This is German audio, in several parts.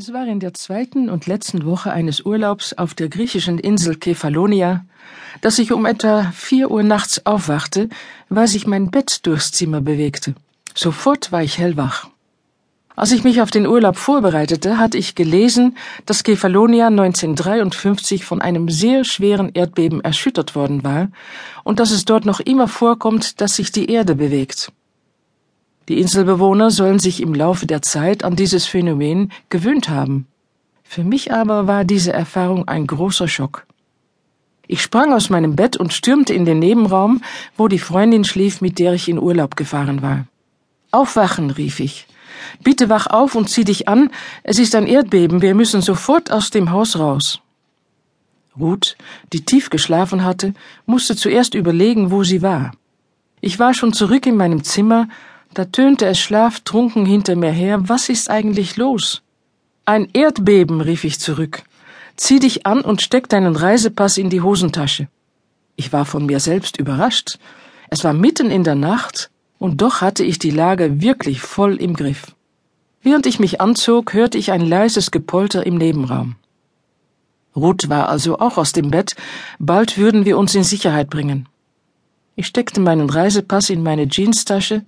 Es war in der zweiten und letzten Woche eines Urlaubs auf der griechischen Insel Kefalonia, dass ich um etwa vier Uhr nachts aufwachte, weil sich mein Bett durchs Zimmer bewegte. Sofort war ich hellwach. Als ich mich auf den Urlaub vorbereitete, hatte ich gelesen, dass Kefalonia 1953 von einem sehr schweren Erdbeben erschüttert worden war und dass es dort noch immer vorkommt, dass sich die Erde bewegt. Die Inselbewohner sollen sich im Laufe der Zeit an dieses Phänomen gewöhnt haben. Für mich aber war diese Erfahrung ein großer Schock. Ich sprang aus meinem Bett und stürmte in den Nebenraum, wo die Freundin schlief, mit der ich in Urlaub gefahren war. Aufwachen, rief ich. Bitte wach auf und zieh dich an, es ist ein Erdbeben, wir müssen sofort aus dem Haus raus. Ruth, die tief geschlafen hatte, musste zuerst überlegen, wo sie war. Ich war schon zurück in meinem Zimmer, da tönte es schlaftrunken hinter mir her. Was ist eigentlich los? Ein Erdbeben, rief ich zurück. Zieh dich an und steck deinen Reisepass in die Hosentasche. Ich war von mir selbst überrascht. Es war mitten in der Nacht, und doch hatte ich die Lage wirklich voll im Griff. Während ich mich anzog, hörte ich ein leises Gepolter im Nebenraum. Ruth war also auch aus dem Bett, bald würden wir uns in Sicherheit bringen. Ich steckte meinen Reisepass in meine Jeanstasche,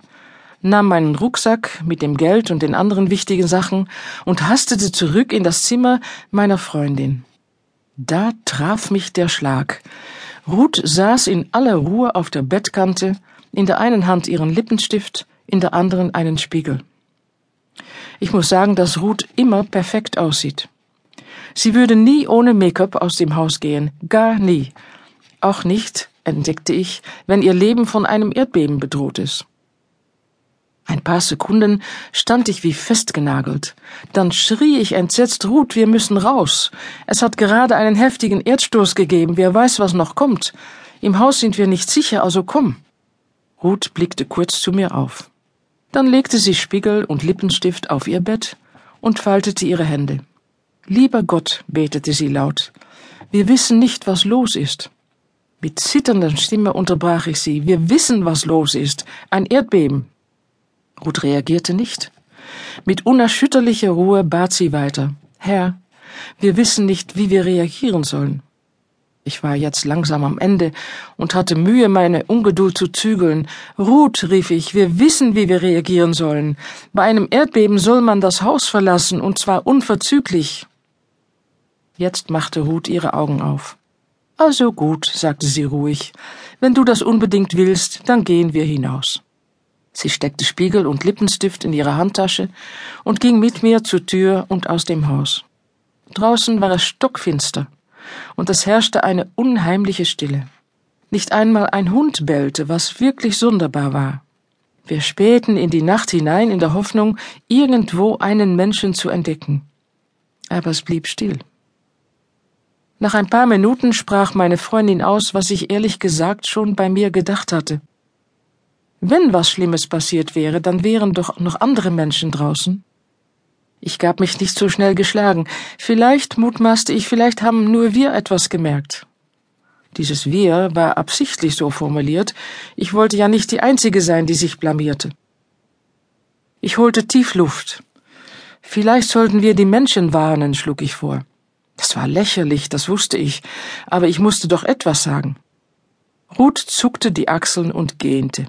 nahm meinen Rucksack mit dem Geld und den anderen wichtigen Sachen und hastete zurück in das Zimmer meiner Freundin. Da traf mich der Schlag. Ruth saß in aller Ruhe auf der Bettkante, in der einen Hand ihren Lippenstift, in der anderen einen Spiegel. Ich muss sagen, dass Ruth immer perfekt aussieht. Sie würde nie ohne Make-up aus dem Haus gehen, gar nie. Auch nicht, entdeckte ich, wenn ihr Leben von einem Erdbeben bedroht ist. Ein paar Sekunden stand ich wie festgenagelt. Dann schrie ich entsetzt, Ruth, wir müssen raus. Es hat gerade einen heftigen Erdstoß gegeben, wer weiß, was noch kommt. Im Haus sind wir nicht sicher, also komm. Ruth blickte kurz zu mir auf. Dann legte sie Spiegel und Lippenstift auf ihr Bett und faltete ihre Hände. Lieber Gott, betete sie laut, wir wissen nicht, was los ist. Mit zitternder Stimme unterbrach ich sie. Wir wissen, was los ist. Ein Erdbeben. Ruth reagierte nicht. Mit unerschütterlicher Ruhe bat sie weiter. Herr, wir wissen nicht, wie wir reagieren sollen. Ich war jetzt langsam am Ende und hatte Mühe, meine Ungeduld zu zügeln. Ruth, rief ich, wir wissen, wie wir reagieren sollen. Bei einem Erdbeben soll man das Haus verlassen, und zwar unverzüglich. Jetzt machte Ruth ihre Augen auf. Also gut, sagte sie ruhig. Wenn du das unbedingt willst, dann gehen wir hinaus. Sie steckte Spiegel und Lippenstift in ihre Handtasche und ging mit mir zur Tür und aus dem Haus. Draußen war es stockfinster, und es herrschte eine unheimliche Stille. Nicht einmal ein Hund bellte, was wirklich sonderbar war. Wir spähten in die Nacht hinein in der Hoffnung, irgendwo einen Menschen zu entdecken. Aber es blieb still. Nach ein paar Minuten sprach meine Freundin aus, was ich ehrlich gesagt schon bei mir gedacht hatte. Wenn was Schlimmes passiert wäre, dann wären doch noch andere Menschen draußen. Ich gab mich nicht so schnell geschlagen. Vielleicht, mutmaßte ich, vielleicht haben nur wir etwas gemerkt. Dieses Wir war absichtlich so formuliert. Ich wollte ja nicht die Einzige sein, die sich blamierte. Ich holte tief Luft. Vielleicht sollten wir die Menschen warnen, schlug ich vor. Das war lächerlich, das wusste ich, aber ich musste doch etwas sagen. Ruth zuckte die Achseln und gähnte.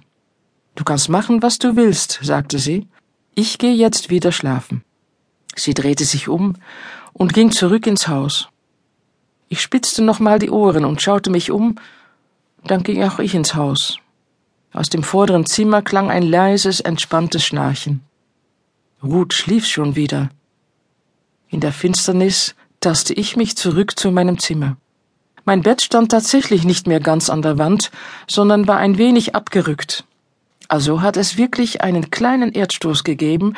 Du kannst machen, was du willst, sagte sie. Ich gehe jetzt wieder schlafen. Sie drehte sich um und ging zurück ins Haus. Ich spitzte nochmal die Ohren und schaute mich um, dann ging auch ich ins Haus. Aus dem vorderen Zimmer klang ein leises, entspanntes Schnarchen. Ruth schlief schon wieder. In der Finsternis taste ich mich zurück zu meinem Zimmer. Mein Bett stand tatsächlich nicht mehr ganz an der Wand, sondern war ein wenig abgerückt. Also hat es wirklich einen kleinen Erdstoß gegeben,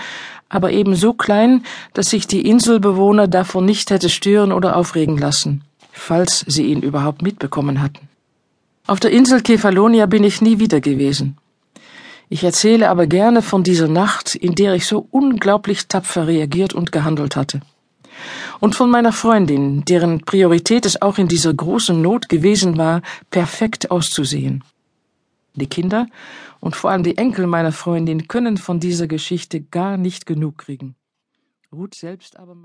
aber eben so klein, dass sich die Inselbewohner davon nicht hätte stören oder aufregen lassen, falls sie ihn überhaupt mitbekommen hatten. Auf der Insel Kefalonia bin ich nie wieder gewesen. Ich erzähle aber gerne von dieser Nacht, in der ich so unglaublich tapfer reagiert und gehandelt hatte. Und von meiner Freundin, deren Priorität es auch in dieser großen Not gewesen war, perfekt auszusehen. Die Kinder und vor allem die Enkel meiner Freundin können von dieser Geschichte gar nicht genug kriegen. Ruth selbst aber